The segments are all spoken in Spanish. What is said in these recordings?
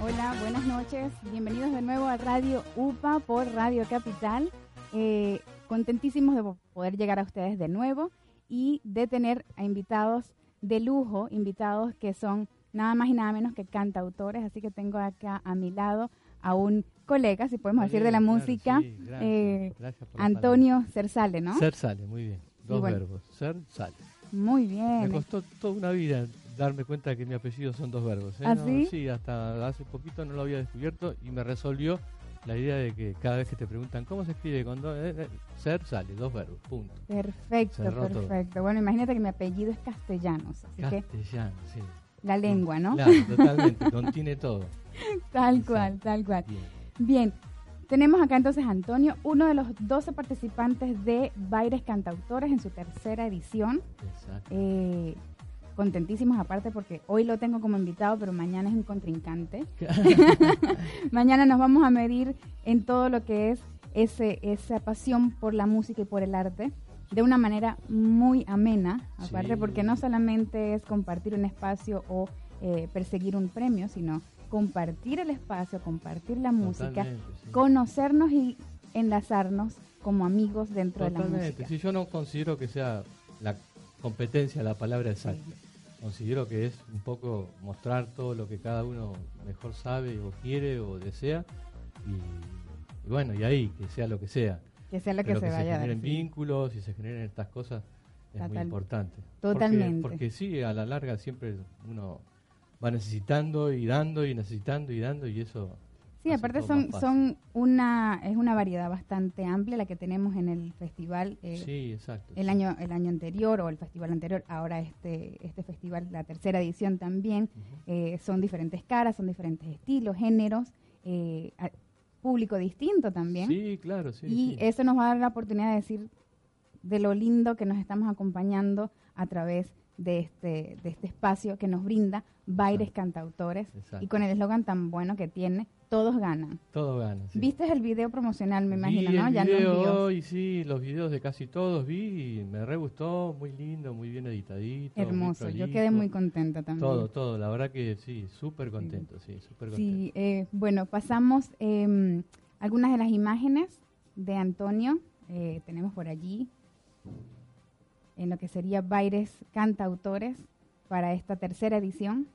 Hola, buenas noches. Bienvenidos de nuevo a Radio UPA por Radio Capital. Eh, contentísimos de poder llegar a ustedes de nuevo y de tener a invitados de lujo, invitados que son nada más y nada menos que cantautores. Así que tengo acá a mi lado a un colega, si podemos decir, de la música, eh, Antonio Cersale, ¿no? Cersale, muy bien. Dos verbos. Ser, sale. Muy bien. Me costó toda una vida darme cuenta que mi apellido son dos verbos. ¿eh? ¿Ah, sí? hasta hace poquito no lo había descubierto y me resolvió la idea de que cada vez que te preguntan cómo se escribe con dos, eh, eh, ser sale, dos verbos, punto. Perfecto, perfecto. Bueno, imagínate que mi apellido es castellanos, así Castellano, sí. La lengua, ¿no? Claro, totalmente, contiene todo. Tal cual, tal cual. Bien. Tenemos acá entonces a Antonio, uno de los 12 participantes de Baires Cantautores en su tercera edición. Exacto. Eh, contentísimos aparte porque hoy lo tengo como invitado, pero mañana es un contrincante. mañana nos vamos a medir en todo lo que es ese, esa pasión por la música y por el arte de una manera muy amena, aparte porque no solamente es compartir un espacio o eh, perseguir un premio, sino compartir el espacio, compartir la música, conocernos y enlazarnos como amigos dentro de la música. Sí, yo no considero que sea la competencia la palabra exacta. Considero que es un poco mostrar todo lo que cada uno mejor sabe o quiere o desea y, bueno, y ahí, que sea lo que sea. Que sea lo que, se, vaya se generen vínculos y se generen estas cosas es muy importante. Totalmente. porque sí, a la larga siempre uno va necesitando y dando y necesitando y dando y eso Sí, aparte son, son una, es una variedad bastante amplia la que tenemos en el festival. Eh, sí, exacto. El año, el año anterior o el festival anterior, ahora este, este festival, la tercera edición también, eh, son diferentes caras, son diferentes estilos, géneros, eh, público distinto también. Sí, claro, sí. Y eso nos va a dar la oportunidad de decir de lo lindo que nos estamos acompañando a través de este, de este espacio que nos brinda Baires Cantautores y con el eslogan tan bueno que tiene, todos ganan. Todos ganan. ¿Viste el video promocional, me imagino, no? El ya video, y sí, los videos de casi todos vi y me re gustó, muy lindo, muy bien editadito. Hermoso, yo quedé muy contenta también. Todo, todo, la verdad que sí, súper contento, sí, súper contento. Sí, eh, bueno, pasamos eh, algunas de las imágenes de Antonio, eh, tenemos por allí en lo que sería Baires Cantautores para esta tercera edición.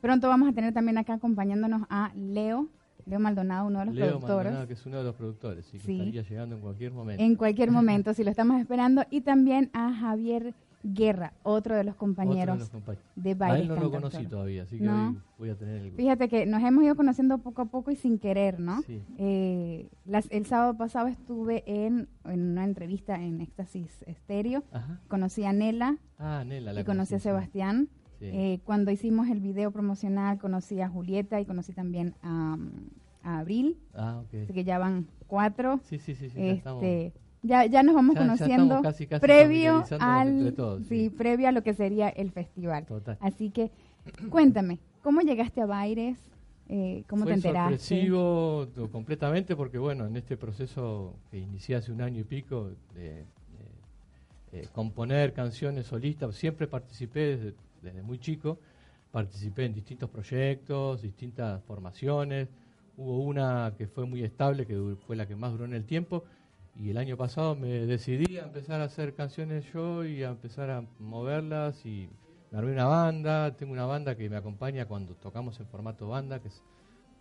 Pronto vamos a tener también acá acompañándonos a Leo, Leo Maldonado, uno de los Leo productores. Maldonado, que es uno de los productores, sí, que estaría llegando en cualquier momento. En cualquier momento, si lo estamos esperando. Y también a Javier Guerra, otro de los compañeros de, baile. A él no lo conocí todavía, así que hoy voy a tener el Fíjate que nos hemos ido conociendo poco a poco y sin querer, ¿no? Eh, el sábado pasado estuve en, una entrevista en Éxtasis Estéreo. Conocí a Nela. Ah, Nela, Y conocí a Sebastián. Eh, cuando hicimos el video promocional conocí a Julieta y conocí también a, Abril. Ah. Así que ya van cuatro. Sí, sí, sí. sí este, ya, ya nos vamos conociendo previo al sí, previo a lo que sería el festival. Así que cuéntame, ¿cómo llegaste a Baires? Eh, ¿Cómo te enteraste? sorpresivo completamente porque bueno, en este proceso que inicié hace un año y pico de, eh, componer canciones solistas, siempre participé desde, desde muy chico, participé en distintos proyectos, distintas formaciones. Hubo una que fue muy estable, que fue la que más duró en el tiempo, y el año pasado me decidí a empezar a hacer canciones yo y a empezar a moverlas y me armé una banda, tengo una banda que me acompaña cuando tocamos en formato banda, que es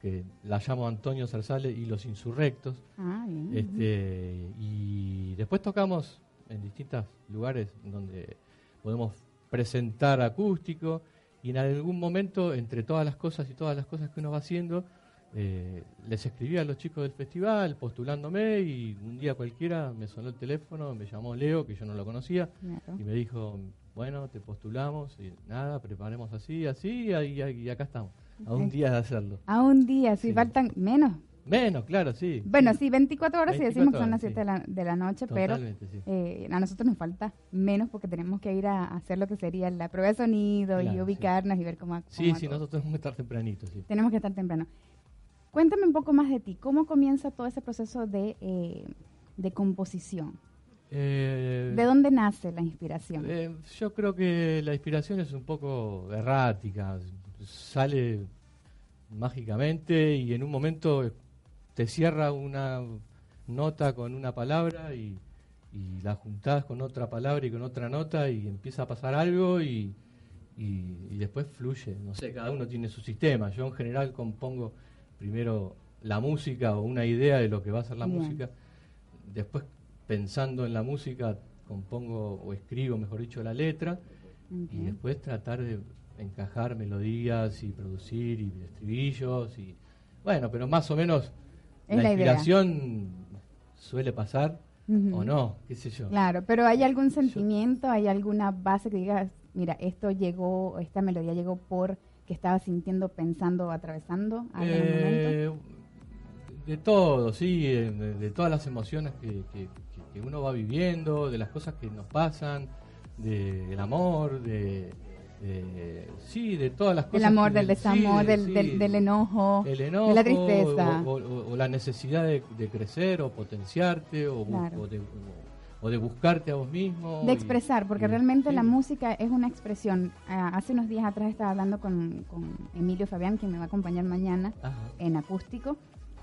que la llamo Antonio Zarzale y los Insurrectos. Ah, este, y después tocamos en distintos lugares donde podemos presentar acústico y en algún momento, entre todas las cosas y todas las cosas que uno va haciendo, eh, les escribí a los chicos del festival postulándome y un día cualquiera me sonó el teléfono, me llamó Leo, que yo no lo conocía, y me dijo, bueno, te postulamos y nada, preparemos así, así, y, acá estamos, a un día de hacerlo. A un día, si faltan menos. Menos, claro, sí. Bueno, sí, 24 horas si decimos que son las 7 de, la, noche, pero eh, a nosotros nos falta menos porque tenemos que ir a hacer lo que sería la prueba de sonido y ubicarnos y ver cómo... sí, sí, nosotros tenemos que estar tempranito, sí. Tenemos que estar temprano. Cuéntame un poco más de ti. ¿Cómo comienza todo ese proceso de, eh, de composición? Eh, ¿De dónde nace la inspiración? Eh, yo creo que la inspiración es un poco errática, sale mágicamente y en un momento te cierra una nota con una palabra y, la juntás con otra palabra y con otra nota y empieza a pasar algo y, y, después fluye. No sé, cada uno tiene su sistema. Yo en general compongo primero la música o una idea de lo que va a ser la música, después pensando en la música compongo o escribo, mejor dicho, la letra y después tratar de encajar melodías y producir y estribillos y bueno, pero más o menos la, inspiración suele pasar o no, qué sé yo. Claro, pero ¿hay algún sentimiento, hay alguna base que digas, mira, esto llegó, esta melodía llegó por que estaba sintiendo, pensando, atravesando eh, De todo, sí, de, todas las emociones que, que, uno va viviendo, de las cosas que nos pasan, del amor, de, sí, de todas las cosas. El amor, del desamor, del, del, enojo, de la tristeza. O, la necesidad de, crecer o potenciarte o, de, o de buscarte a vos mismo. De expresar, porque realmente la música es una expresión. Ah, hace unos días atrás estaba hablando con, Emilio Fabián, quien me va a acompañar mañana en acústico,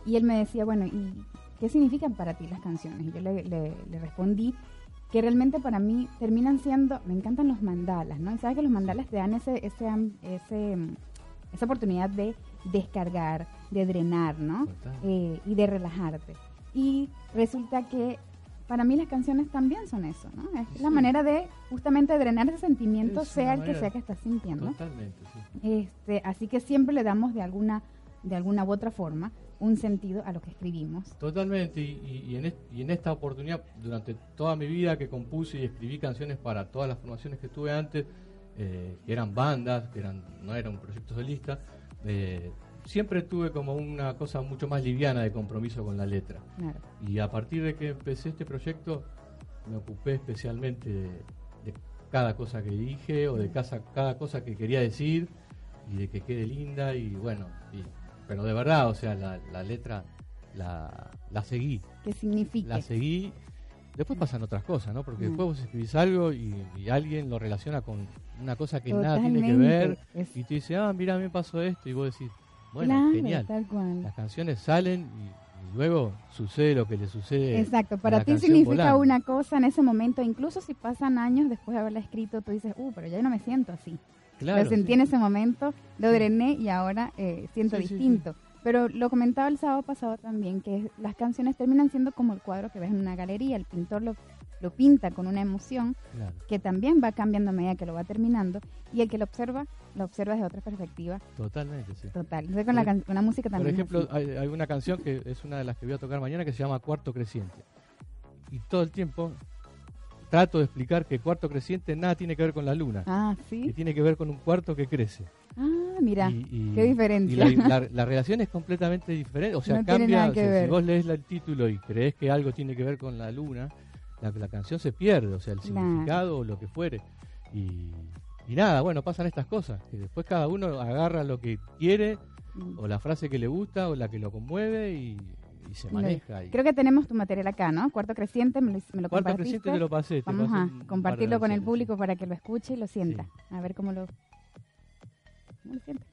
y él me decía, bueno, ¿y qué significan para ti las canciones? Y yo le, le, respondí que realmente para mí terminan siendo, me encantan los mandalas, ¿no? Y sabes que los mandalas te dan ese, ese, ese, esa oportunidad de descargar, de drenar, ¿no? Eh, y de relajarte. Y resulta que para mí las canciones también son eso, ¿no? Es la manera de justamente drenar ese sentimiento, sea el que sea que estás sintiendo. Totalmente, sí. Este, así que siempre le damos de alguna, de alguna u otra forma un sentido a lo que escribimos. Totalmente, y, en, esta oportunidad, durante toda mi vida que compuse y escribí canciones para todas las formaciones que tuve antes, eh, que eran bandas, que eran no era un proyecto solista, eh, siempre tuve como una cosa mucho más liviana de compromiso con la letra. Y a partir de que empecé este proyecto, me ocupé especialmente de, cada cosa que dije o de cada, cada cosa que quería decir y de que quede linda y bueno, pero de verdad, o sea, la, letra la, la seguí. ¿Qué significa? La seguí. Después pasan otras cosas, ¿no? Porque después vos escribís algo y, alguien lo relaciona con una cosa que nada tiene que ver y te dice, ah, mira, me pasó esto y vos decís, bueno, genial. Las canciones salen y, luego sucede lo que le sucede. Exacto, para ti significa una cosa en ese momento, incluso si pasan años después de haberla escrito, tú dices, uh, pero ya no me siento así. Claro, lo sentí en ese momento, lo drené y ahora eh, siento distinto. Pero lo comentaba el sábado pasado también, que las canciones terminan siendo como el cuadro que ves en una galería. El pintor lo lo pinta con una emoción que también va cambiando a medida que lo va terminando y el que lo observa, lo observa desde otra perspectiva. Totalmente, sí. Total. con, la, música también. Por ejemplo, hay, una canción que es una de las que voy a tocar mañana que se llama Cuarto Creciente. Y todo el tiempo trato de explicar que cuarto creciente nada tiene que ver con la luna. Ah, sí. Que tiene que ver con un cuarto que crece. Ah, mira, qué diferencia. Y la, relación es completamente diferente. O sea, cambia. si vos lees el título y crees que algo tiene que ver con la luna, la, la canción se pierde, o sea, el significado o lo que fuere. Y, nada, bueno, pasan estas cosas, que después cada uno agarra lo que quiere, mm. o la frase que le gusta, o la que lo conmueve, y, se maneja. Creo que tenemos tu material acá, ¿no? Cuarto Creciente, me lo, me Cuarto Creciente te lo pasé. Vamos a compartirlo con el público para que lo escuche y lo sienta. A ver cómo lo, cómo lo siente.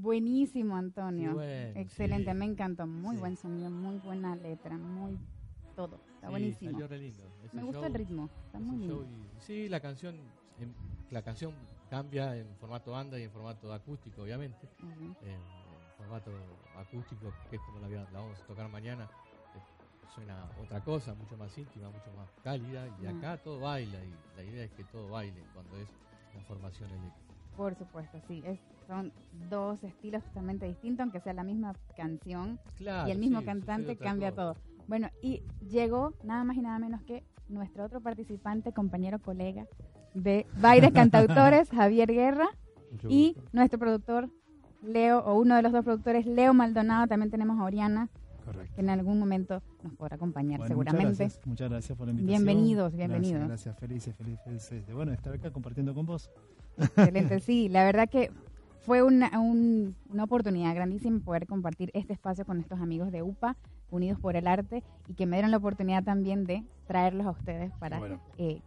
Buenísimo, Antonio. Excelente, me encantó. Muy buen sonido, muy buena letra, muy todo. Está buenísimo. me gusta el ritmo, está muy lindo. sí, la canción, la canción cambia en formato banda y en formato acústico, obviamente. en, formato acústico, que es como la, la vamos a tocar mañana, suena otra cosa, mucho más íntima, mucho más cálida. Y acá todo baila, y la idea es que todo baile cuando es la formación eléctrica. Por supuesto, sí. Es, son dos estilos totalmente distintos, aunque sea la misma canción y el mismo cantante cambia todo. Bueno, y llegó nada más y nada menos que nuestro otro participante, compañero, colega de Bailes Cantautores, Javier Guerra, y nuestro productor, Leo, o uno de los dos productores, Leo Maldonado. También tenemos a Oriana, que en algún momento nos podrá acompañar seguramente. Muchas gracias, por la invitación. Bienvenidos, bienvenidos. Gracias, felices, felices de bueno estar acá compartiendo con vos. Excelente, sí, la verdad que fue una, una oportunidad grandísima poder compartir este espacio con estos amigos de UPA, Unidos por el Arte, y que me dieron la oportunidad también de traerlos a ustedes para eh,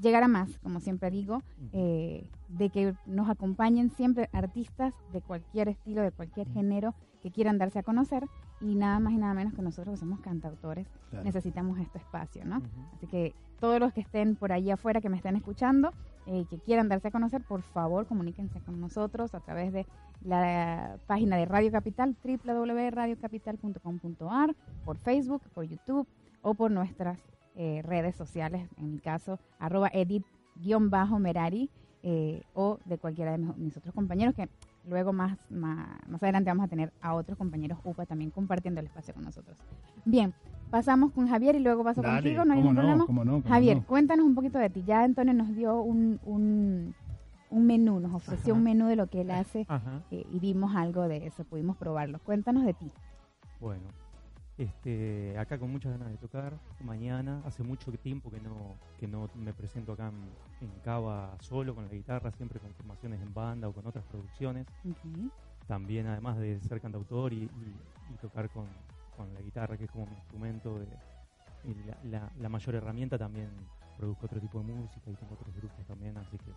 llegar a más, como siempre digo, eh, de que nos acompañen siempre artistas de cualquier estilo, de cualquier género que quieran darse a conocer y nada más y nada menos que nosotros que somos cantautores necesitamos este espacio, ¿no? Así que todos los que estén por ahí afuera, que me estén escuchando, eh, que quieran darse a conocer, por favor comuníquense con nosotros a través de la página de Radio Capital, www.radiocapital.com.ar, por Facebook, por YouTube o por nuestras eh, redes sociales, en mi caso, arroba edit-merari eh, o de cualquiera de mis otros compañeros que Luego más, más, adelante vamos a tener a otros compañeros UPA también compartiendo el espacio con nosotros. Bien, pasamos con Javier y luego paso contigo, no hay ningún problema. Javier, cuéntanos un poquito de ti. Ya Antonio nos dio un, un, un menú, nos ofreció un menú de lo que él hace eh, y vimos algo de eso, pudimos probarlo. Cuéntanos de ti. Bueno, este, acá con muchas ganas de tocar. Mañana, hace mucho tiempo que no, que no me presento acá en, Cava solo con la guitarra, siempre con formaciones en banda o con otras producciones. También, además de ser cantautor y, tocar con, la guitarra, que es como mi instrumento, de, la, la, mayor herramienta, también produzco otro tipo de música y tengo otros grupos también, así que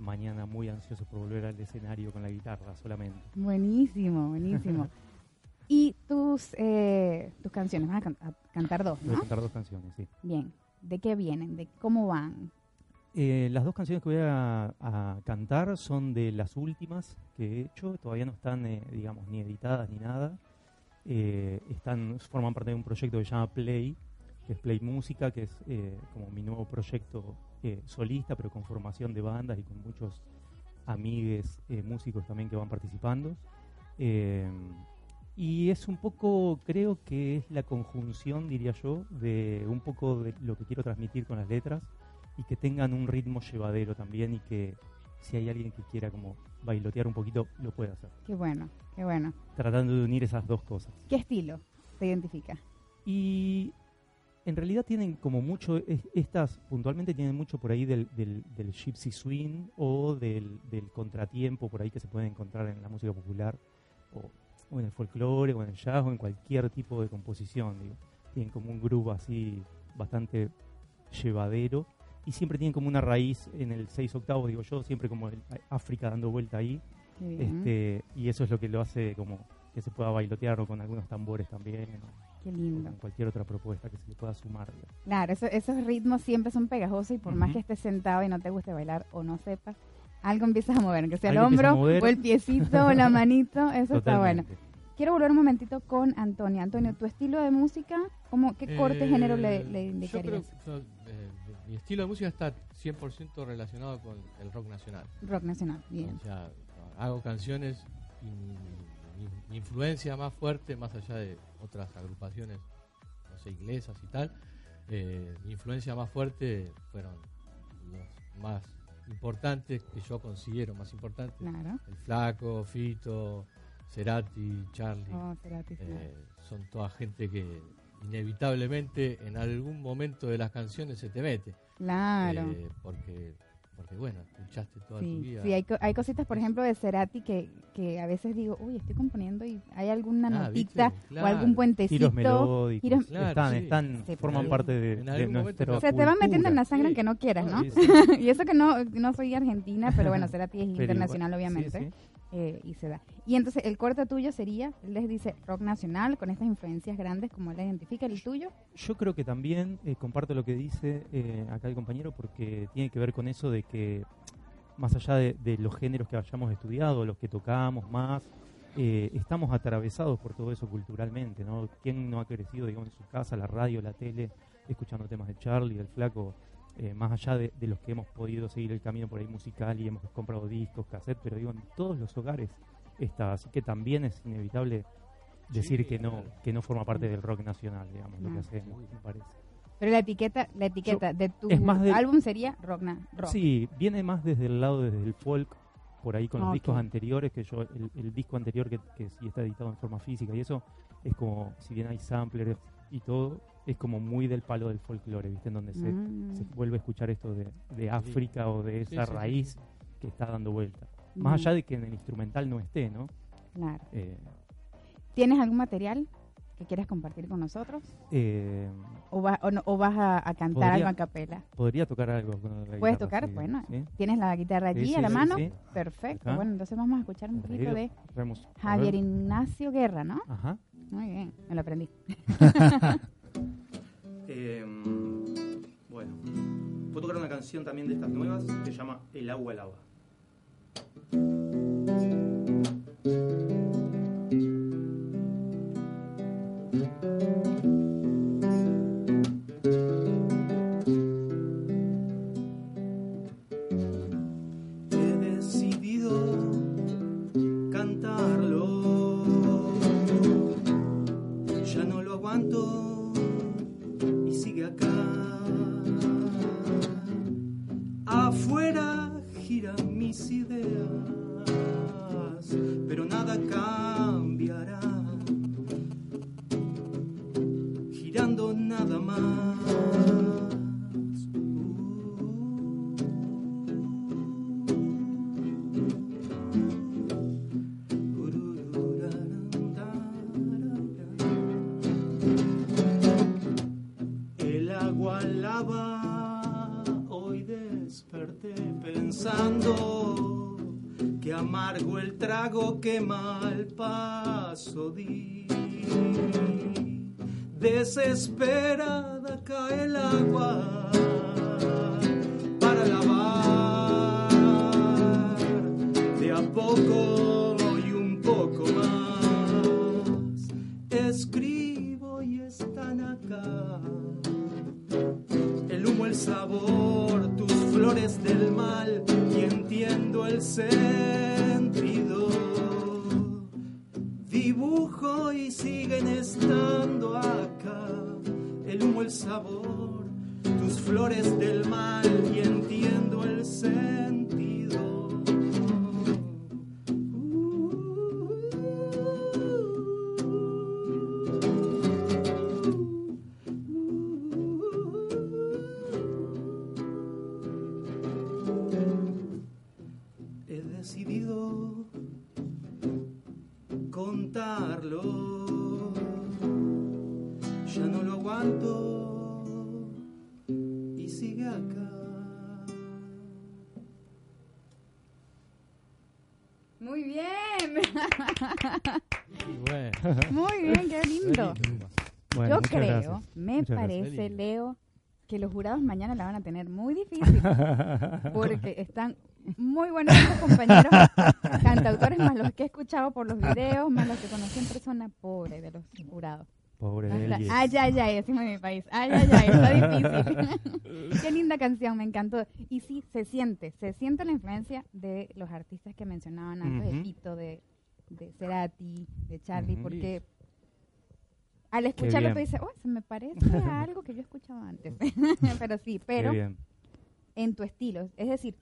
mañana muy ansioso por volver al escenario con la guitarra solamente. Buenísimo, buenísimo. Y tus, eh, tus canciones, van a, cantar dos, ¿no? Voy a cantar dos canciones, sí. Bien. ¿De qué vienen? ¿De cómo van? Eh, las dos canciones que voy a, cantar son de las últimas que he hecho. Todavía no están, eh, digamos, ni editadas ni nada. están, forman parte de un proyecto que se llama Play, que es Play Música, que es como mi nuevo proyecto solista, pero con formación de bandas y con muchos amigues músicos también que van participando. Y es un poco, creo que es la conjunción, diría yo, de un poco de lo que quiero transmitir con las letras y que tengan un ritmo llevadero también y que si hay alguien que quiera como bailotear un poquito, lo puede hacer. Qué bueno, qué bueno. Tratando de unir esas dos cosas. ¿Qué estilo se identifica? Y en realidad tienen como mucho, estas puntualmente tienen mucho por ahí del, del, del gypsy swing o del, del contratiempo por ahí que se puede encontrar en la música popular o o en el folclore, o en el jazz, o en cualquier tipo de composición. Digo. Tienen como un grupo así bastante llevadero y siempre tienen como una raíz en el 6 octavos, digo yo, siempre como el África dando vuelta ahí. Este, y eso es lo que lo hace como que se pueda bailotear o con algunos tambores también. Qué lindo. con cualquier otra propuesta que se le pueda sumar. Claro, esos ritmos siempre son pegajosos y por más que estés sentado y no te guste bailar o no sepas, algo empiezas a mover, que sea el hombro o el piecito o la manito, eso está bueno. Quiero volver un momentito con Antonio. Antonio, ¿tu estilo de música, cómo, qué corte género le, le indicarías? Yo creo eh, mi estilo de música está 100% relacionado con el rock nacional. Rock nacional, bien. O sea, hago canciones y mi, influencia más fuerte, más allá de otras agrupaciones, no sé, inglesas y tal, eh, mi influencia más fuerte fueron los más importantes que yo considero más importantes. El Flaco, Fito, Cerati, Charlie. Oh, eh, son toda gente que inevitablemente en algún momento de las canciones se te mete. Claro. Eh, porque, porque, bueno, escuchaste toda tu vida. Sí, hay, hay cositas, por ejemplo, de Cerati que, que a veces digo, uy, estoy componiendo y hay alguna ah, notita o algún puentecito. Tiros melódicos. están, están, forman parte de, de nuestro. Se te van metiendo en la sangre que no quieras, ¿no? y eso que no, no soy argentina, pero bueno, Cerati es internacional, obviamente. Eh, y se da. Y entonces el corte tuyo sería, él les dice rock nacional con estas influencias grandes como él identifica, el tuyo. Yo creo que también eh, comparto lo que dice eh, acá el compañero porque tiene que ver con eso de que más allá de, de los géneros que hayamos estudiado, los que tocamos más, eh, estamos atravesados por todo eso culturalmente, ¿no? ¿Quién no ha crecido, digamos, en su casa, la radio, la tele, escuchando temas de Charlie, del Flaco? Eh, más allá de, de, los que hemos podido seguir el camino por ahí musical y hemos comprado discos, cassette, pero digo, en todos los hogares está, así que también es inevitable decir Sí, que no claro. que no forma parte del rock nacional, digamos, lo que hacemos, me parece. Pero la etiqueta, la etiqueta de tu es más del- álbum sería rock, na- rock. Sí, viene más desde el lado desde el folk, por ahí con los discos anteriores, que yo, el, el disco anterior que, que sí está editado en forma física y eso, es como, si bien hay samplers y todo, es como muy del palo del folclore, ¿viste? En donde se, Mm. se vuelve a escuchar esto de, de África o de Sí, esa sí, sí, raíz sí. que está dando vuelta. Mm, Más allá de que en el instrumental no esté, ¿no? Claro. Eh, ¿Tienes algún material que quieras compartir con nosotros? eh, ¿O, va- o, no- o vas a, a cantar Podría- algo a capela? podría tocar algo con la ¿Puedes tocar? sí, Bueno, ¿sí? ¿tienes la guitarra Sí, allí sí, a la sí, mano? sí. Perfecto. Acá. Bueno, entonces vamos a escuchar un poquito de Javier. Ignacio Guerra, ¿no? Ajá. Muy bien, me lo aprendí. Eh, bueno, puedo tocar una canción también de estas nuevas que se llama El agua lava. El sabor, tus flores del mal y entiendo el sentido. Jurados mañana la van a tener muy difícil porque están muy buenos compañeros cantautores, más los que he escuchado por los videos, más los que conocí en persona, pobre de los jurados. Pobre de él. Ay, ay, ay, decimos en mi país. Ay, ay, ay, está difícil. Qué linda canción, me encantó. Y sí, se siente, se siente la influencia de los artistas que mencionaban antes, de. Pito, de, de Cerati, de Charlie, porque al escucharlo tú dices, oh, se me parece a algo que yo escuchaba antes. pero sí, pero en tu estilo. Es decir,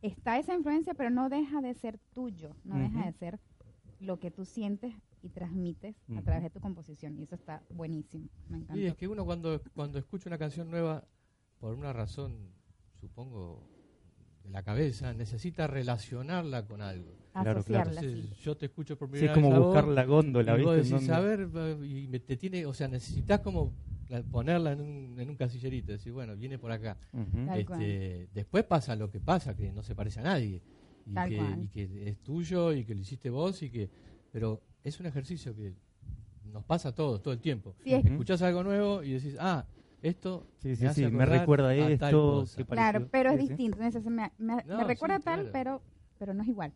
está esa influencia, pero no deja de ser tuyo, no deja de ser lo que tú sientes y transmites a través de tu composición. Y eso está buenísimo. Me encantó. Y es que uno cuando, cuando escucha una canción nueva, por una razón, supongo, de la cabeza, necesita relacionarla con algo. Claro, claro. Entonces, sí. yo te escucho por Sí, primera es como vez buscar la góndola, y vos decís, a ver, y me- te tiene, o sea, necesitas como la- ponerla en un, en un casillerito, decir, bueno, viene por acá. Tal cual. Este, después pasa lo que pasa, que no se parece a nadie. y que, y que es tuyo y que lo hiciste vos y que pero es un ejercicio que nos pasa a todos todo el tiempo escuchás algo nuevo y decís ah esto sí, sí, me, sí, me recuerda a esto claro pero es distinto me, me, recuerda tal pero pero no es igual.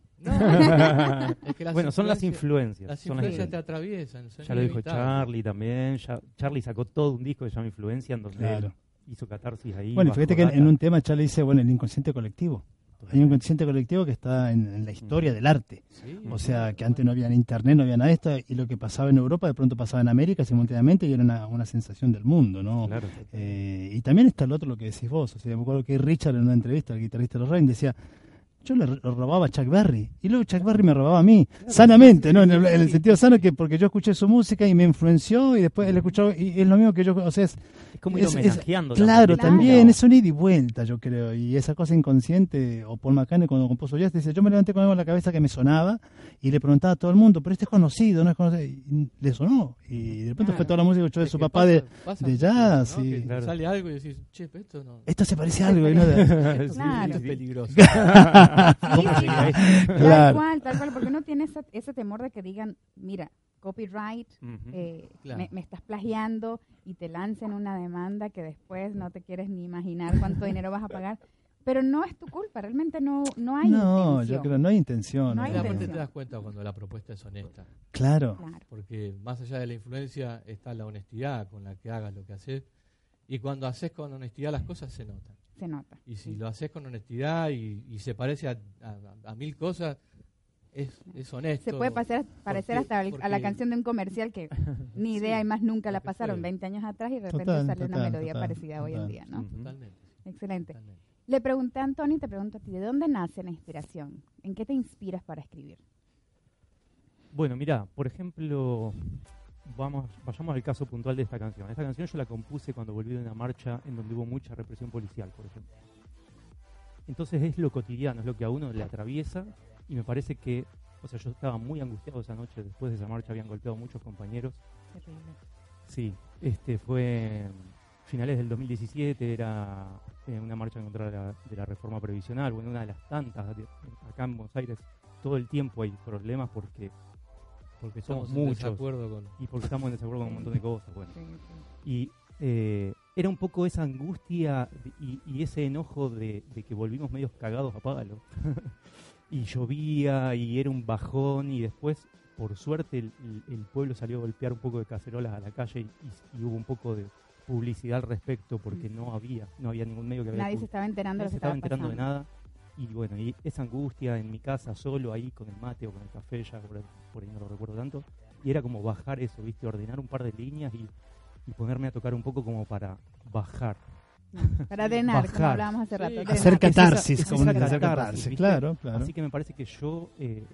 bueno, son las influencias. Las influencias te atraviesan. Ya lo dijo Charlie también. Ya, Charlie sacó todo un disco que se llama Influencia en donde hizo catarsis ahí. Bueno, fíjate que en un tema Charlie dice, bueno, el inconsciente colectivo. Hay un inconsciente colectivo que está en, la historia del arte. o sea, que antes no había internet, no había nada de esto, y lo que pasaba en Europa de pronto pasaba en América simultáneamente y era una, sensación del mundo, ¿no? Eh, y también está el otro, lo que decís vos. O sea, me acuerdo que Richard en una entrevista, el guitarrista de los Reyes, decía, yo le robaba a Chuck Berry y luego Chuck Berry me robaba a mí, sanamente, ¿no? En el, sentido sano que porque yo escuché su música y me influenció y después él escuchó y es lo mismo que yo, o sea, es, como ir homenajeando. claro, también es un ida y vuelta, yo creo, y esa cosa inconsciente, o Paul McCartney cuando compuso Jazz, dice, yo me levanté con algo en la cabeza que me sonaba y le preguntaba a todo el mundo, pero este es conocido, ¿no es conocido? Y le sonó, y de repente fue toda la música que escuchó de su papá de, de jazz. y, Sale algo y decís, che, pero esto no... Esto se parece a algo, y no claro. esto es peligroso. Tal cual, tal cual, porque uno tiene ese, ese temor de que digan, mira, copyright, eh, me, estás plagiando y te lancen una demanda que después no te quieres ni imaginar cuánto dinero vas a pagar. Pero no es tu culpa, realmente no, no hay no, yo creo no hay intención. No hay te das cuenta cuando la propuesta es honesta. Claro. Porque más allá de la influencia está la honestidad con la que hagas lo que haces. Y cuando haces con honestidad las cosas se notan. Se nota. Y si lo haces con honestidad y, se parece a, mil cosas, es, honesto. Se puede pasar, parecer hasta a la canción de un comercial que ni idea y más nunca la pasaron 20 años atrás y de repente sale una melodía parecida hoy en día, ¿no? Totalmente. Excelente. Le pregunté a Antonio y te pregunto a ti, ¿de dónde nace la inspiración? ¿En qué te inspiras para escribir? Bueno, mira, por ejemplo, vamos, vayamos al caso puntual de esta canción. Esta canción yo la compuse cuando volví de una marcha en donde hubo mucha represión policial, por ejemplo. Entonces es lo cotidiano, es lo que a uno le atraviesa y me parece que, o sea, yo estaba muy angustiado esa noche, después de esa marcha habían golpeado muchos compañeros. Sí, este fue finales del 2017, era eh, una marcha en contra de la, reforma previsional, bueno, una de las tantas, acá en Buenos Aires todo el tiempo hay problemas porque porque somos muchos y porque estamos en desacuerdo con un montón de cosas, bueno. Y eh, era un poco esa angustia y, ese enojo de, de, que volvimos medios cagados a palo. y llovía y era un bajón y después, por suerte, el, pueblo salió a golpear un poco de cacerolas a la calle y, hubo un poco de publicidad al respecto porque no había, no había ningún medio que había. Nadie se estaba enterando, de, se estaba enterando de nada. Y bueno, y esa angustia en mi casa, solo ahí con el mate o con el café, ya por, ahí no lo recuerdo tanto, y era como bajar eso, ¿viste? Ordenar un par de líneas y, y ponerme a tocar un poco como para bajar, para drenar, como hablábamos hace rato. Hacer catarsis, como hacer catarsis, claro, claro. Así que me parece que yo eh,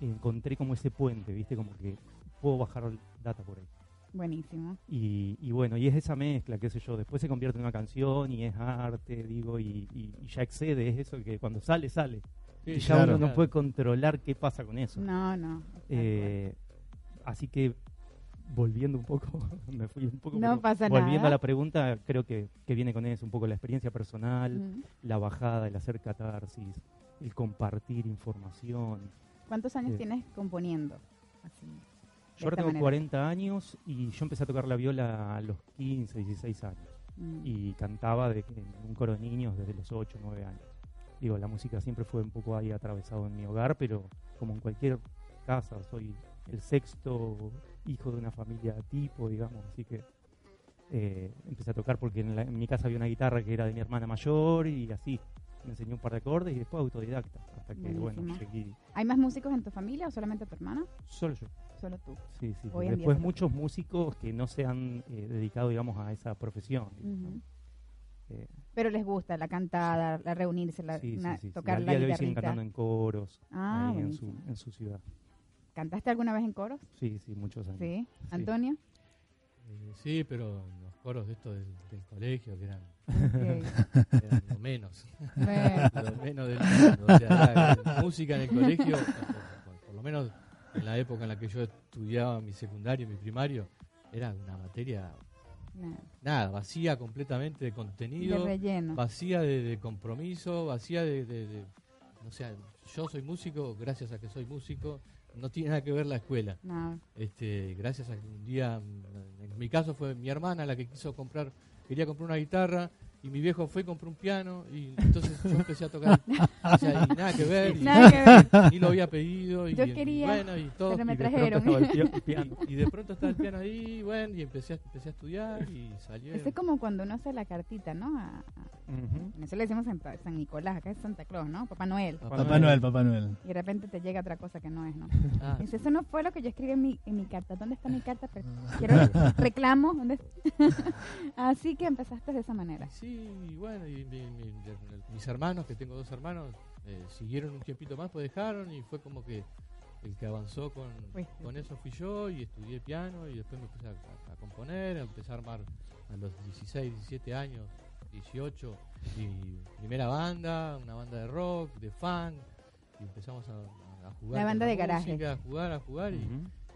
encontré como ese puente, ¿viste? Como que puedo bajar data por ahí. Buenísimo. Y, bueno, y es esa mezcla, qué sé yo, después se convierte en una canción y es arte, digo, y, ya excede, es eso que cuando sale, sale. y ya uno no puede controlar qué pasa con eso. No, no. Eh, así que volviendo un poco, me fui un poco. No pasa volviendo a la pregunta, creo que, que, viene con eso un poco la experiencia personal, la bajada, el hacer catarsis, el compartir información. ¿Cuántos años eh, tienes componiendo? Yo ahora tengo 40 años y yo empecé a tocar la viola a los 15, 16 años. Mm. Y cantaba de, en un coro de niños desde los 8, 9 años. Digo, la música siempre fue un poco ahí atravesado en mi hogar, pero como en cualquier casa, soy el sexto hijo de una familia tipo, digamos, así que eh, empecé a tocar porque en, mi casa había una guitarra que era de mi hermana mayor y así me enseñó un par de acordes y después autodidacta, hasta que, bueno, seguí. ¿Hay más músicos en tu familia o solamente tu hermana? Solo yo. Solo tú. Sí, sí. después muchos músicos que no se han eh, dedicado, digamos, a esa profesión. Eh, Pero les gusta la cantada, la reunirse, la, tocar la, de hoy siguen cantando en coros ah, en, su, en su ciudad. ¿Cantaste alguna vez en coros? Sí, sí, muchos años. ¿Sí? ¿Antonio? Eh, sí, pero los coros de estos del, colegio, que eran, lo menos. lo menos del mundo. O sea, música en el colegio, por, lo menos en la época en la que yo estudiaba mi secundario, mi primario, era una materia nada, vacía completamente de contenido, de relleno. vacía de, compromiso, vacía de, o sea, yo soy músico, gracias a que soy músico, no tiene nada que ver la escuela. Este, gracias a que un día, en mi caso fue mi hermana la que quiso comprar, quería comprar una guitarra y mi viejo fue y compró un piano y entonces yo empecé a tocar o sea, y nada que ver, y, nada que ver. y lo había pedido y, yo quería, bueno y todo pero me y, trajeron. De piano, y de pronto estaba el piano ahí bueno y empecé a, empecé a estudiar y salió es como cuando uno hace la cartita ¿no? A, a, Eso le decimos en San Nicolás acá es Santa Claus ¿no? Papá Noel Papá, Noel. Papá Noel y de repente te llega otra cosa que no es ¿no? Ah. Dice, eso no fue lo que yo escribí en mi, en mi carta ¿dónde está mi carta? quiero reclamo ¿dónde así que empezaste de esa manera sí bueno y mis hermanos, que tengo dos hermanos, eh, siguieron un tiempito más, pues dejaron y fue como que el que avanzó con, con eso fui yo y estudié piano y después me puse a, componer, a empezar a armar a los 16, 17 años, 18, mi primera banda, una banda de rock, de funk, y empezamos a, jugar. La banda de garaje. A jugar, a jugar y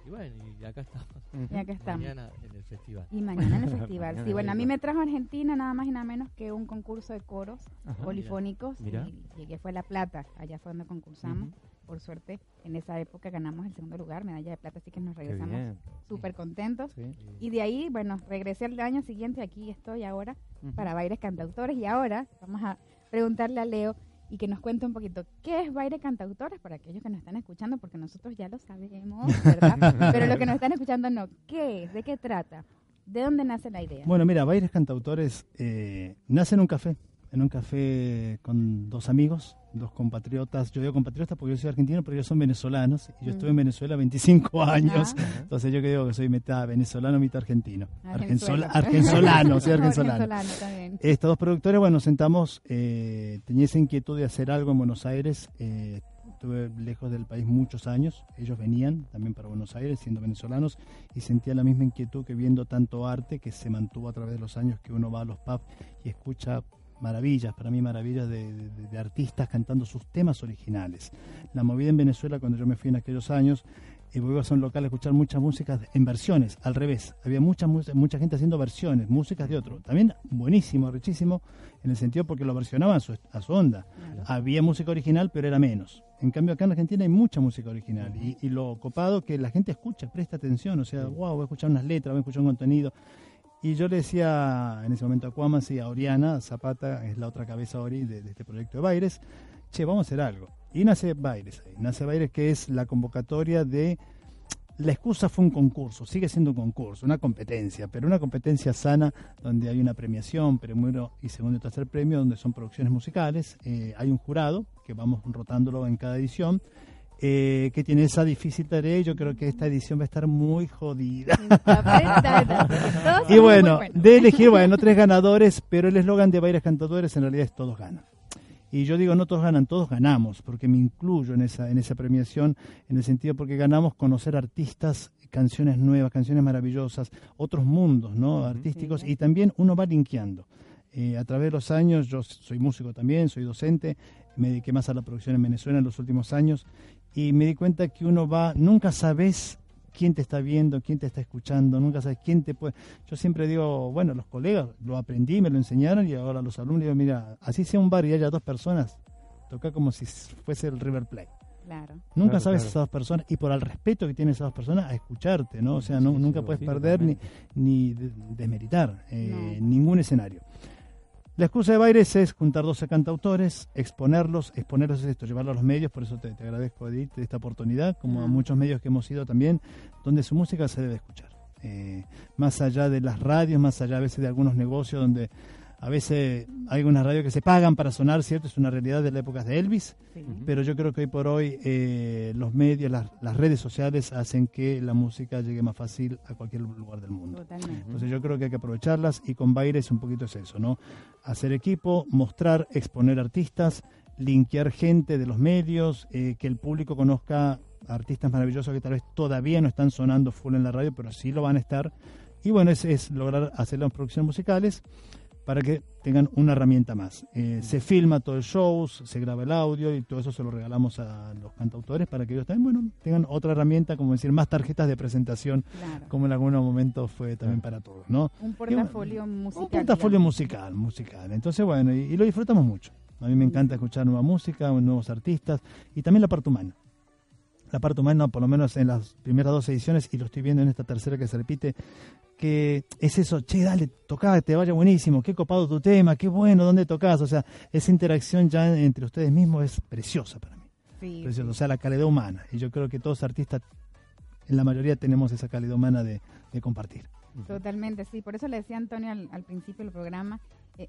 y bueno, y acá estamos. Y acá estamos. Mañana en el festival. Y mañana en el festival. sí, bueno, a mí me trajo a Argentina nada más y nada menos que un concurso de coros polifónicos. Y, que fue La Plata. Allá fue donde concursamos. Por suerte, en esa época ganamos el segundo lugar, medalla de plata, así que nos regresamos súper contentos. Y de ahí, bueno, regresé al año siguiente, aquí estoy ahora, para bailes cantautores. Y ahora vamos a preguntarle a Leo y que nos cuente un poquito qué es Baile Cantautores para aquellos que nos están escuchando, porque nosotros ya lo sabemos, ¿verdad? Pero los que nos están escuchando no. ¿Qué es? ¿De qué trata? ¿De dónde nace la idea? Bueno, mira, Bailes Cantautores eh, nace en un café en un café con dos amigos, dos compatriotas. Yo digo compatriotas porque yo soy argentino, pero ellos son venezolanos. Y yo estuve en mm. Venezuela 25 años. Entonces yo que digo que soy mitad venezolano, mitad argentino. argensolano, soy argensolano. Estos dos productores, bueno, sentamos, eh, tenía esa inquietud de hacer algo en Buenos Aires. Eh, estuve lejos del país muchos años. Ellos venían también para Buenos Aires, siendo venezolanos, y sentía la misma inquietud que viendo tanto arte que se mantuvo a través de los años que uno va a los pubs y escucha maravillas, para mí maravillas de, artistas cantando sus temas originales. La movida en Venezuela, cuando yo me fui en aquellos años, y eh, voy a un local a escuchar muchas músicas en versiones, al revés. Había mucha, mucha gente haciendo versiones, músicas de otro. También buenísimo, richísimo, en el sentido porque lo versionaban a su, a su onda. Había música original, pero era menos. En cambio, acá en Argentina hay mucha música original. Y, y, lo copado que la gente escucha, presta atención. O sea, wow, voy a escuchar unas letras, voy a escuchar un contenido. Y yo le decía en ese momento a Cuamas y a Oriana Zapata, es la otra cabeza Ori de, este proyecto de Baires, che, vamos a hacer algo. Y nace Baires, nace Baires que es la convocatoria de... La excusa fue un concurso, sigue siendo un concurso, una competencia, pero una competencia sana donde hay una premiación, primero y segundo y tercer premio, donde son producciones musicales, eh, hay un jurado que vamos rotándolo en cada edición eh, que tiene esa difícil tarea y yo creo que esta edición va a estar muy jodida. y bueno, de elegir, bueno, tres ganadores, pero el eslogan de Bailes Cantadores en realidad es todos ganan. Y yo digo, no todos ganan, todos ganamos, porque me incluyo en esa, en esa premiación, en el sentido porque ganamos conocer artistas, canciones nuevas, canciones maravillosas, otros mundos ¿no? artísticos, y también uno va linkeando. Eh, a través de los años, yo soy músico también, soy docente, me dediqué más a la producción en Venezuela en los últimos años y me di cuenta que uno va, nunca sabes quién te está viendo, quién te está escuchando, nunca sabes quién te puede... Yo siempre digo, bueno, los colegas lo aprendí, me lo enseñaron y ahora los alumnos digo, mira, así sea un bar y haya dos personas, toca como si fuese el River Plate. Claro. Nunca sabes esas dos personas y por el respeto que tienen esas dos personas a escucharte, ¿no? O sea, no, nunca puedes perder ni, ni desmeritar eh, ningún escenario. La excusa de Baires es juntar 12 cantautores, exponerlos, exponerlos es esto, llevarlos a los medios, por eso te, agradezco, Edith, esta oportunidad, como a muchos medios que hemos ido también, donde su música se debe escuchar. Eh, más allá de las radios, más allá a veces de algunos negocios donde a veces hay algunas radios que se pagan para sonar, ¿cierto? Es una realidad de la época de Elvis, pero yo creo que hoy por hoy eh, los medios, las, redes sociales hacen que la música llegue más fácil a cualquier lugar del mundo. Entonces yo creo que hay que aprovecharlas y con Baires un poquito es eso, ¿no? Hacer equipo, mostrar, exponer artistas, linkear gente de los medios, eh, que el público conozca artistas maravillosos que tal vez todavía no están sonando full en la radio, pero sí lo van a estar. Y bueno, es, es lograr hacer las producciones musicales para que tengan una herramienta más. Eh, se filma todo el show, se graba el audio y todo eso se lo regalamos a los cantautores para que ellos también, bueno, tengan otra herramienta, como decir, más tarjetas de presentación, como en algunos momentos fue también para todos, ¿no? Un portafolio musical. Un portafolio musical, musical. Entonces, bueno, y, lo disfrutamos mucho. A mí me encanta escuchar nueva música, nuevos artistas y también la parte humana. La parte humana, por lo menos en las primeras dos ediciones, y lo estoy viendo en esta tercera que se repite, que es eso, che, dale, toca, te vaya buenísimo, qué copado tu tema, qué bueno, dónde tocas. O sea, esa interacción ya entre ustedes mismos es preciosa para mí. Sí, O sea, la calidad humana. Y yo creo que todos artistas, en la mayoría, tenemos esa calidad humana de, compartir. Totalmente, sí. Por eso le decía Antonio al, principio del programa, eh,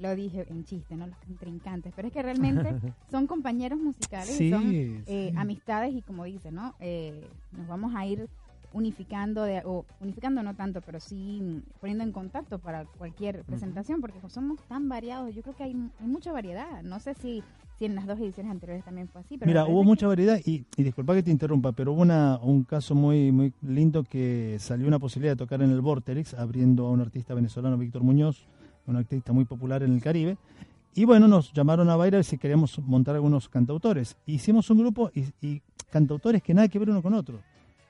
lo dije en chiste, ¿no? Los contrincantes, pero es que realmente son compañeros musicales, son eh, amistades y como dice, ¿no? Eh, nos vamos a ir unificando, de, o unificando no tanto, pero sí poniendo en contacto para cualquier presentación, porque somos tan variados, yo creo que hay, mucha variedad. No sé si, si en las dos ediciones anteriores también fue así. Pero Mira, hubo mucha variedad y, y, disculpa que te interrumpa, pero hubo una, un caso muy, muy lindo que salió una posibilidad de tocar en el Vorterix, abriendo a un artista venezolano, Víctor Muñoz, un artista muy popular en el Caribe. Y bueno, nos llamaron a bailar si queríamos montar algunos cantautores. Hicimos un grupo y, y cantautores que nada que ver uno con otro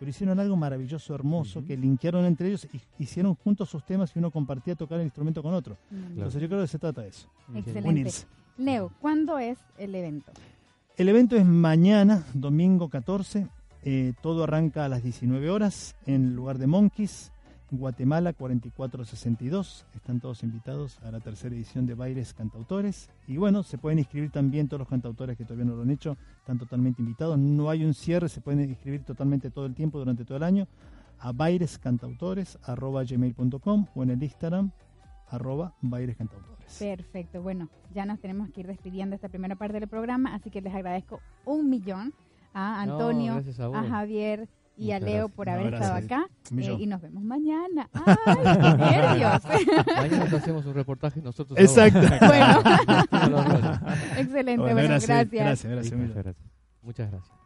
pero hicieron algo maravilloso, hermoso, que linkearon entre ellos y hicieron juntos sus temas y uno compartía tocar el instrumento con otro. Entonces yo creo que se trata de eso. Excelente. Leo, ¿cuándo es el evento? El evento es mañana, domingo 14. Eh, todo arranca a las 19 horas en el lugar de Monkeys. Guatemala 4462. Están todos invitados a la tercera edición de Bailes Cantautores. Y bueno, se pueden inscribir también todos los cantautores que todavía no lo han hecho. Están totalmente invitados. No hay un cierre, se pueden inscribir totalmente todo el tiempo durante todo el año a bairescantautores.gmail.com o en el Instagram arroba bairescantautores. Perfecto. Bueno, ya nos tenemos que ir despidiendo esta primera parte del programa, así que les agradezco un millón a Antonio, a Javier y a Leo por haber estado acá. Eh, y nos vemos mañana. ¡Ay, qué nervios! mañana hacemos un reportaje nosotros. Exacto. bueno. Excelente, bueno, gracias. Gracias, gracias. Muchas gracias. Muchas gracias.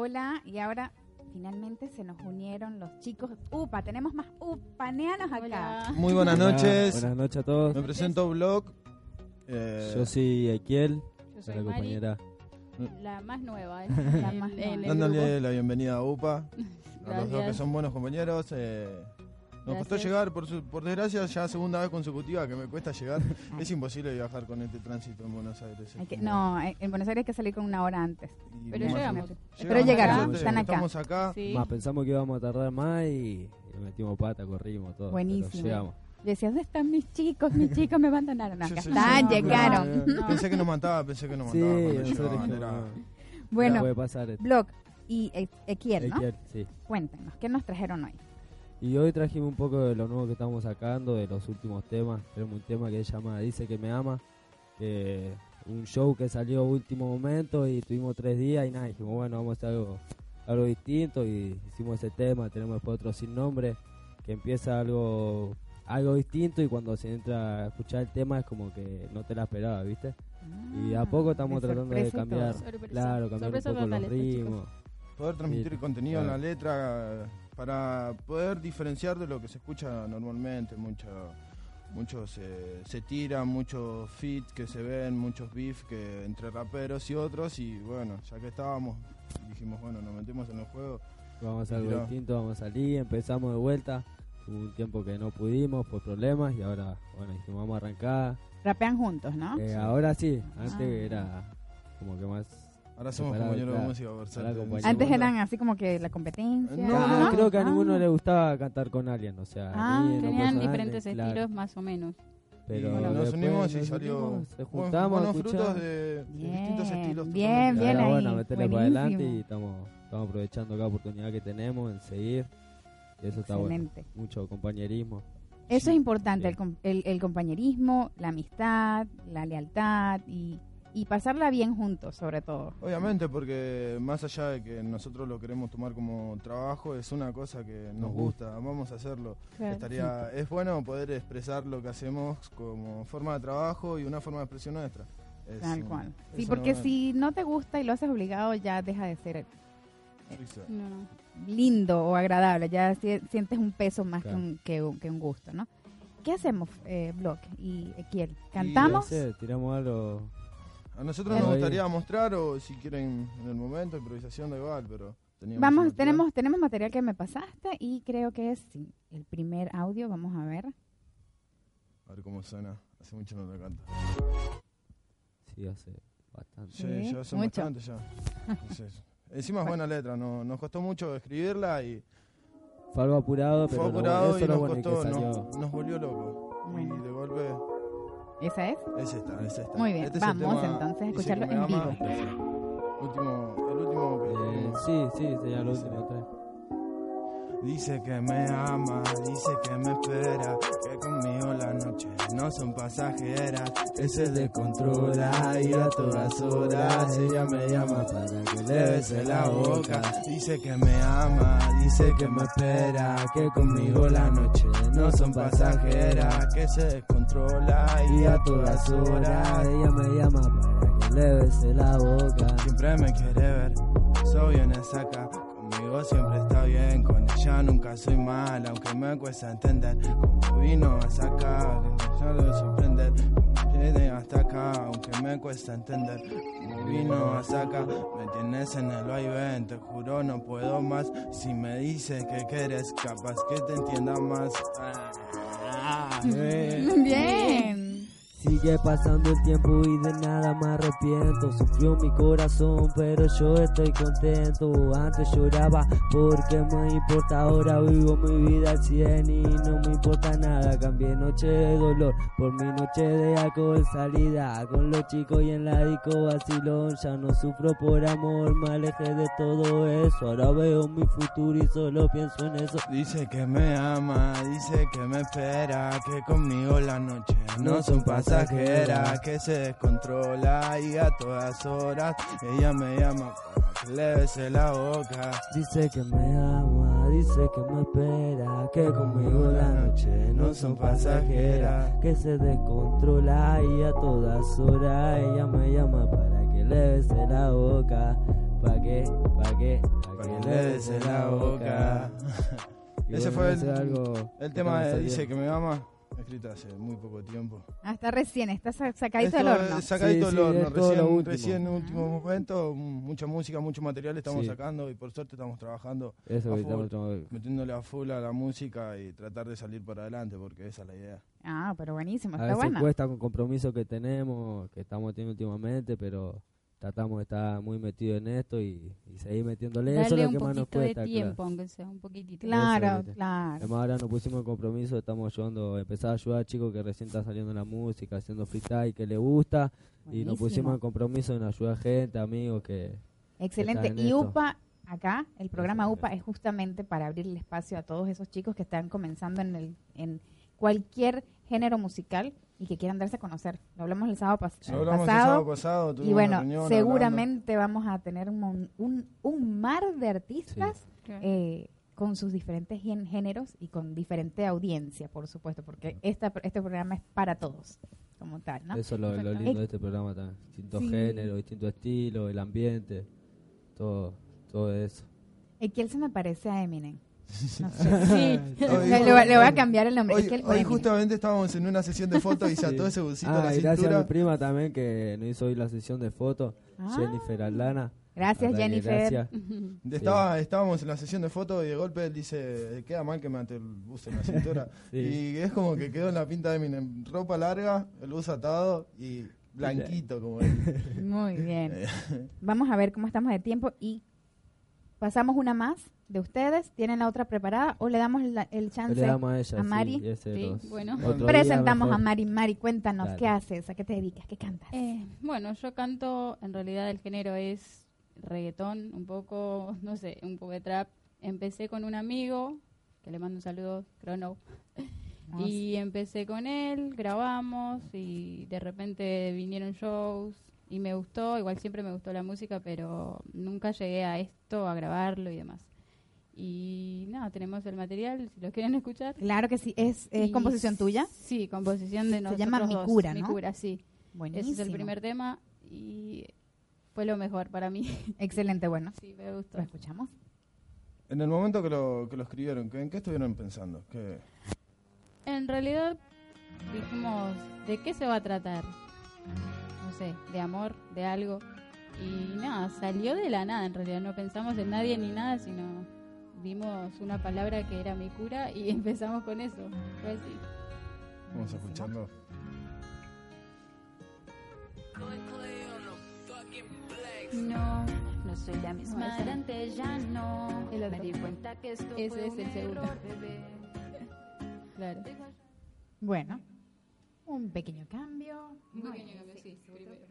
Hola, y ahora finalmente se nos unieron los chicos. Upa, tenemos más upaneanos acá. Muy buenas noches. Buenas noches a todos. Me presento Blog. Eh, Yo soy Equiel, Yo soy la compañera. La más nueva. ¿eh? La más nueva. Dándole la bienvenida a UPA. a los dos que son buenos compañeros. Eh, nos costó llegar, por, por desgracia, ya segunda vez consecutiva que me cuesta llegar. es imposible viajar con este tránsito en Buenos Aires. no, en Buenos Aires hay que salir con una hora antes. pero llegamos. Pero llegaron, están acá. Estamos acá. Más pensamos que íbamos a tardar más y, metimos pata, corrimos, todo. Buenísimo. llegamos. Yo decía, ¿dónde están mis chicos? Mis chicos me abandonaron. Acá están, llegaron. Pensé que no mataba, pensé que no mataba. Bueno, pasar Blog y Equiel, ¿no? Equiel, sí. Cuéntenos, ¿qué nos trajeron hoy? Y hoy trajimos un poco de lo nuevo que estamos sacando, de los últimos temas. Tenemos un tema que se llama Dice que me ama, que un show que salió último momento y tuvimos tres días y nada, dijimos, bueno, vamos a hacer algo, algo distinto y hicimos ese tema. Tenemos después otro sin nombre, que empieza algo algo distinto y cuando se entra a escuchar el tema es como que no te la esperaba, ¿viste? y a poco estamos tratando de cambiar, claro, cambiar un poco los ritmos. Poder transmitir contenido en la letra para poder diferenciar de lo que se escucha normalmente. Mucho, muchos se, se tiran, muchos fit que se ven, muchos beef que entre raperos y otros. Y bueno, ya que estábamos, dijimos, bueno, nos metemos en el juego. Vamos a algo distinto, vamos a salir, empezamos de vuelta. Hubo un tiempo que no pudimos por problemas y ahora, bueno, dijimos, vamos a arrancar. Rapean juntos, ¿no? Eh, ahora sí, antes ah. era como que más Ahora somos compañeros de música, por Antes eran así como que la competencia. No, creo que a ninguno le gustaba cantar con alguien, o sea, ah, tenían diferentes estilos más o menos. Pero nos unimos y salió. Se juntamos, buenos frutos de, distintos estilos. Bien, bien ahí. bueno, meterle para adelante y estamos, estamos aprovechando cada oportunidad que tenemos en seguir. Y eso está bueno. Mucho compañerismo. Eso es importante, el, el, el compañerismo, la amistad, la lealtad y y pasarla bien juntos, sobre todo. Obviamente, porque más allá de que nosotros lo queremos tomar como trabajo, es una cosa que nos gusta, vamos a hacerlo. Estaría, es bueno poder expresar lo que hacemos como forma de trabajo y una forma de expresión nuestra. Tal cual. Sí, porque si no te gusta y lo haces obligado, ya deja de ser eh, lindo o agradable, ya sientes un peso más que, un, que, un, gusto, ¿no? ¿Qué hacemos, eh, Block y Equiel? ¿Cantamos? tiramos algo a nosotros nos gustaría mostrar, o si quieren en el momento, improvisación de igual, pero... Vamos, tenemos, tenemos material que me pasaste y creo que es el primer audio, vamos a ver. A ver cómo suena, hace mucho no lo canto. Sí, hace bastante. Sí, ya hace bastante ya. Encima es buena letra, no, nos costó mucho escribirla y... Fue algo apurado, pero Fue apurado y nos costó, nos, nos volvió loco. Y de golpe ¿Esa es? Es esta, es esta. Muy bien, este vamos entonces a escucharlo en vivo. Último, el último que... Eh, sí, sí, sería el último. Dice que me ama, dice que me espera, que conmigo la noche no son pasajeras. Ese descontrola y a todas horas ella me llama para que le bese la boca. Dice que me ama, dice que me espera, que conmigo la noche no son pasajeras. Que se descontrola y a todas horas ella me llama para que le bese la boca. Siempre me quiere ver, soy en saca Conmigo siempre está bien, con ella nunca soy mal, aunque me cuesta entender cómo vino hasta acá, ya lo sorprender, llegué hasta acá, aunque me cuesta entender cómo vino hasta acá, me tienes en el vaivén, te juro no puedo más, si me dices que quieres, capaz que te entienda más. Ah, bien. Sigue pasando el tiempo y de nada me arrepiento. Sufrió mi corazón, pero yo estoy contento. Antes lloraba porque me importa, ahora vivo mi vida al 100 y no me importa nada. Cambié noche de dolor por mi noche de alcohol, salida con los chicos y en la disco vacilón. Ya no sufro por amor, me alejé de todo eso. Ahora veo mi futuro y solo pienso en eso. Dice que me ama, dice que me espera, que conmigo la noche no son pasajeras que se descontrola y a todas horas ella me llama para que le bese la boca. Dice que me ama, dice que me espera, que conmigo la noche no son pasajeras, que se descontrola y a todas horas ella me llama para que le bese la boca. ¿Pa' qué? ¿Pa' qué? Pa' que le des en la boca. Ese fue el, algo el que tema de Dice que me ama, escrito hace muy poco tiempo. Hasta recién, está sa- sacadito del horno. sacadito Sí, del sí, horno, lo recién, último. recién en último momento, m- mucha música, mucho material estamos Sí. sacando y por suerte estamos trabajando, Eso a full. estamos metiéndole a full a la música y tratar de salir para adelante porque esa es la idea. Ah, pero buenísimo, A está veces bueno. cuesta con compromisos que tenemos, que estamos teniendo últimamente, pero tratamos de estar muy metidos en esto y, y seguir metiéndole. Eso es Darle lo un que más nos poquito de cuesta. claro. tiempo, aunque sea un poquitito. Claro, claro. Además ahora nos pusimos en compromiso, estamos ayudando, empezar a ayudar a chicos que recién están saliendo en la música, haciendo freestyle, que les gusta, y nos pusimos en compromiso en ayudar a gente, amigos que... Excelente. Y esto. UPA, acá, el programa UPA es justamente para abrir el espacio a todos esos chicos que están comenzando en, el, en cualquier género musical y que quieran darse a conocer. Lo hablamos el sábado, pas- hablamos el pasado. sábado pasado, y bueno, reunión seguramente vamos a tener un, mon- un, un mar de artistas eh, con sus diferentes géneros y con diferente audiencia, por supuesto, porque esta, este programa es para todos, como tal, ¿no? Eso es lo, lindo Eh, de este programa también. Distintos sí. géneros, distintos estilos, el ambiente, todo, todo eso. Equiel se me parece a Eminem. No sé. Sí. Hoy- le, le voy a- le voy a cambiar el nombre. Hoy, Equiel o hoy Eminem. justamente estábamos en una sesión de fotos y se Sí. ató ese busito Ah, a la y gracias a mi cintura. prima también que nos hizo hoy la sesión de fotos, Ah. Jennifer Aldana. Gracias, que Jennifer. gracias. Estaba, estábamos en la sesión de fotos y de golpe él dice, queda mal que me ate el buzo en la cintura. Sí. Y es como que quedó en la pinta de Eminem. Ropa larga, el buzo atado y blanquito como él. Muy bien. Vamos a ver cómo estamos de tiempo y pasamos una más de ustedes. ¿Tienen la otra preparada o le damos la- el chance? Le damos a ella, a sí, Mari. y ese Sí, bueno. Presentamos a Mari. Mari, cuéntanos, Dale. ¿qué haces? ¿A qué te dedicas? ¿Qué cantas? Eh, bueno, yo canto, en realidad el género es reggaetón, un poco, no sé, un poco de trap. Empecé con un amigo, que le mando un saludo, Crono, y empecé con él, grabamos y de repente vinieron shows y me gustó, igual siempre me gustó la música, pero nunca llegué a esto, a grabarlo y demás. Y nada, tenemos el material, si lo quieren escuchar. Claro que sí. ¿Es, es composición tuya? Sí, composición de Se nosotros llama Mi. Cura, Mi ¿no? Cura, sí. Buenísimo. Ese es el primer tema y fue lo mejor para mí. Excelente, bueno. sí, me gustó. ¿Lo escuchamos? en el momento que lo, que lo escribieron, ¿qué- ¿en qué estuvieron pensando? ¿Qué- En realidad dijimos, ¿de qué se va a tratar? No sé, de amor, de algo. Y nada, salió de la nada en realidad. No pensamos en nadie ni nada, sino vimos una palabra que era mi cura y empezamos con eso. Fue así. Vamos a escucharlo. No, no soy la misma No, de antes, ya no. El otro. Me di cuenta que esto Ese fue es un el segundo. error, bebé. Claro. Bueno, un pequeño cambio. Un pequeño cambio, sí, primero.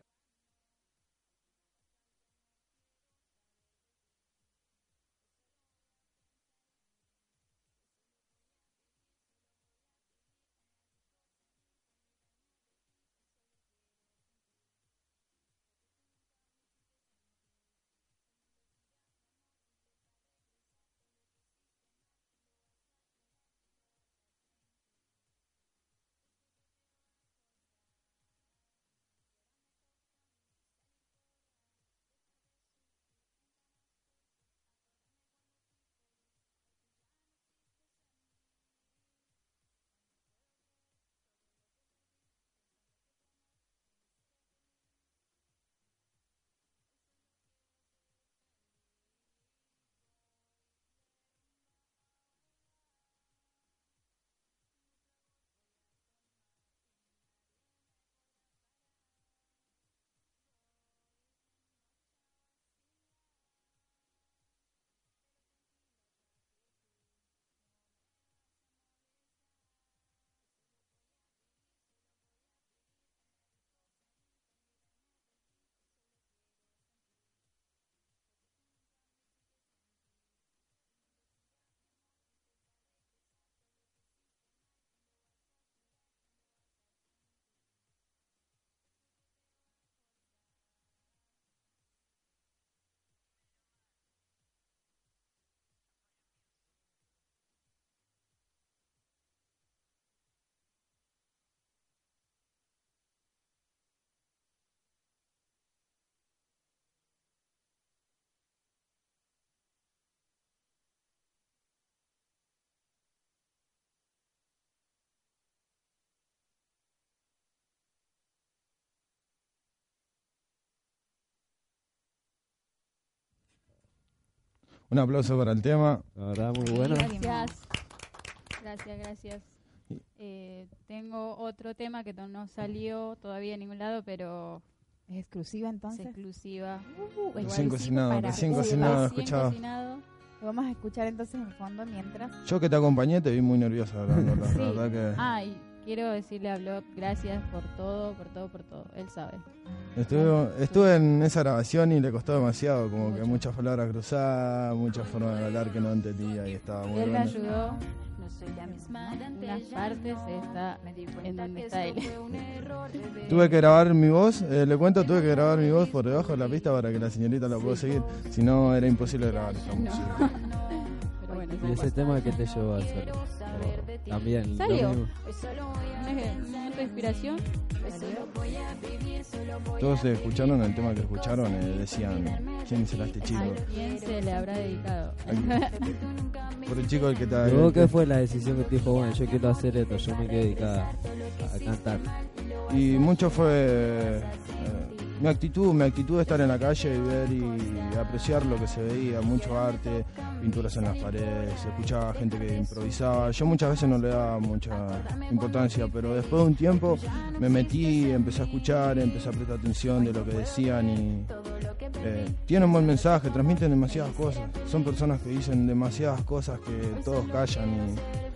Un aplauso para el tema. La verdad, muy bueno. Gracias. Gracias, gracias. Eh, tengo otro tema que no salió todavía en ningún lado, pero es exclusiva es entonces. exclusiva. Uh, Recién cocinado, para recién cocinado, Recién escuchado. cocinado. Lo vamos a escuchar entonces en fondo mientras. Yo que te acompañé te vi muy nerviosa hablando, la Sí. verdad que Ah, y quiero decirle a Blog gracias por todo, por todo, por todo. Él sabe. estuve, estuve en esa grabación y le costó demasiado, como que muchas palabras cruzadas, muchas formas de hablar que no entendía y estaba muy Él me ayudó. Unas partes está en donde está él. Tuve que grabar mi voz, eh, le cuento, tuve que grabar mi voz por debajo de la pista para que la señorita la pueda seguir, si no era imposible grabar esta música. ¿Y ese tema que te llevó a hacer? O También. lo Salió. mismo. un un momento de inspiración. Todos escucharon el tema que escucharon, eh, decían, ¿quién será este chico? ¿A quién se le habrá dedicado? Por el chico el que te... ¿Y vos qué fue la decisión que te dijo, bueno, yo quiero hacer esto, yo me quiero dedicar a, a cantar? Y mucho fue eh, mi actitud, mi actitud de estar en la calle y ver y apreciar lo que se veía, mucho arte, pinturas en las paredes, escuchaba gente que improvisaba. Yo muchas veces no le daba mucha importancia, pero después de un tiempo me metí, empecé a escuchar, empecé a prestar atención de lo que decían y eh, tienen buen mensaje, transmiten demasiadas cosas. Son personas que dicen demasiadas cosas que todos callan y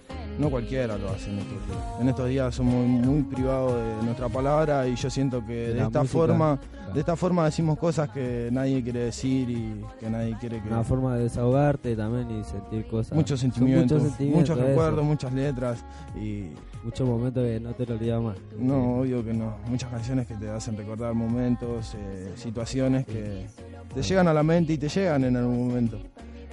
no cualquiera lo hace en estos días. En estos días somos muy privados de nuestra palabra y yo siento que De esta música, forma, claro. de esta forma decimos cosas que nadie quiere decir y que nadie quiere que Una forma de desahogarte también y sentir cosas. muchos sentimientos, muchos sentimientos. muchos recuerdos, muchas letras y Muchos momentos que no te lo olvidas más. no, obvio que no. Muchas canciones que te hacen recordar momentos, eh, situaciones que te llegan a la mente y te llegan en algún momento.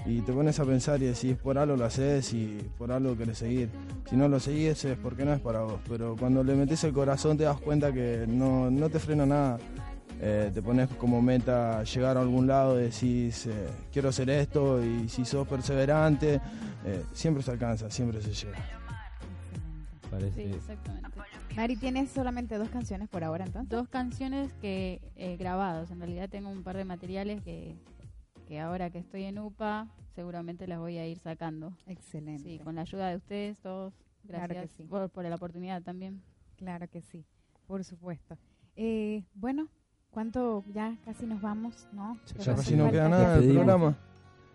Y te pones a pensar y decís, por algo lo haces y por algo querés seguir. Si no lo seguís es porque no es para vos. Pero cuando le metes el corazón te das cuenta que no, no te frena nada. Eh, te pones como meta llegar a algún lado, decís, eh, quiero hacer esto y si sos perseverante, eh, siempre se alcanza, siempre se llega. Parece. Sí, exactamente. Mari, tienes solamente dos canciones por ahora entonces. Dos canciones que eh, grabados. En realidad tengo un par de materiales que, que ahora que estoy en UPA seguramente las voy a ir sacando. Excelente. Sí, con la ayuda de ustedes todos. Claro Gracias que sí. por, por la oportunidad también. Claro que sí, por supuesto. Eh, bueno, ¿cuánto ya casi nos vamos, no? Ya casi no queda que- nada del programa.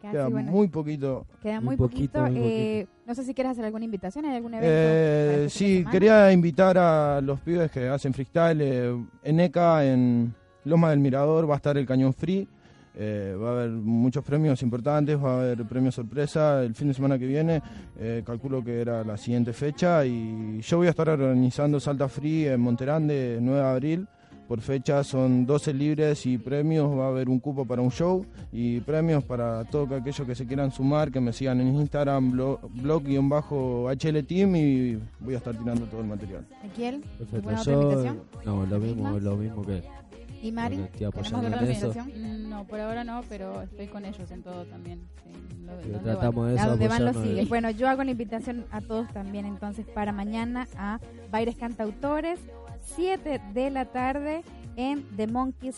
casi, Queda bueno, muy poquito. queda muy muy poquito, poquito. muy eh, no sé si quieres hacer alguna invitación, ¿hay algún evento? Eh, este de sí, quería invitar a los pibes que hacen freestyle. eh, en ECA, en Loma del Mirador, va a estar el Cañón Free. Eh, va a haber muchos premios importantes, va a haber premios sorpresa el fin de semana que viene. eh, calculo que era la siguiente fecha. Y yo voy a estar organizando Salta Free en Monterande, 9 de abril. Por fecha son 12 libres y premios. Va a haber un cupo para un show y premios para todos aquellos que se quieran sumar, que me sigan en Instagram, blog- blog-HL Team y voy a estar tirando todo el material. Ezequiel, Perfecto. ¿alguna otra Yo, invitación? no, lo mismo, lo mismo que él. ¿Y Mari? Estoy ¿Tenemos apoyando en eso. No, por ahora no, pero estoy con ellos en todo también. Sí, lo- Pero ¿dónde tratamos de A eso. donde van los Bueno, yo hago la invitación a todos también entonces para mañana a Baires Cantautores, 7 de la tarde en The Monkeys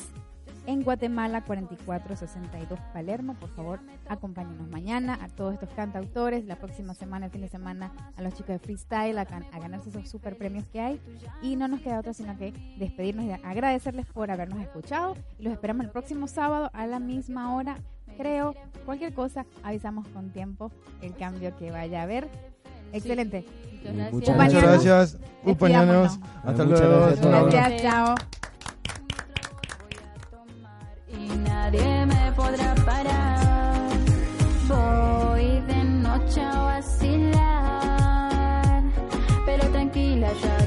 en Guatemala 4462 Palermo. Por favor, acompáñenos mañana a todos estos cantautores. La próxima semana, el fin de semana, a los chicos de freestyle a, a ganarse esos super premios que hay. Y no nos queda otra sino que despedirnos y agradecerles por habernos escuchado. Y los esperamos el próximo sábado a la misma hora. Creo, cualquier cosa, avisamos con tiempo el cambio que vaya a haber. Excelente. Muchas Muchas gracias. Muchas gracias. Hasta luego. Gracias, chao. Y nadie me podrá parar. Voy de noche a vacilar, pero tranquila ya.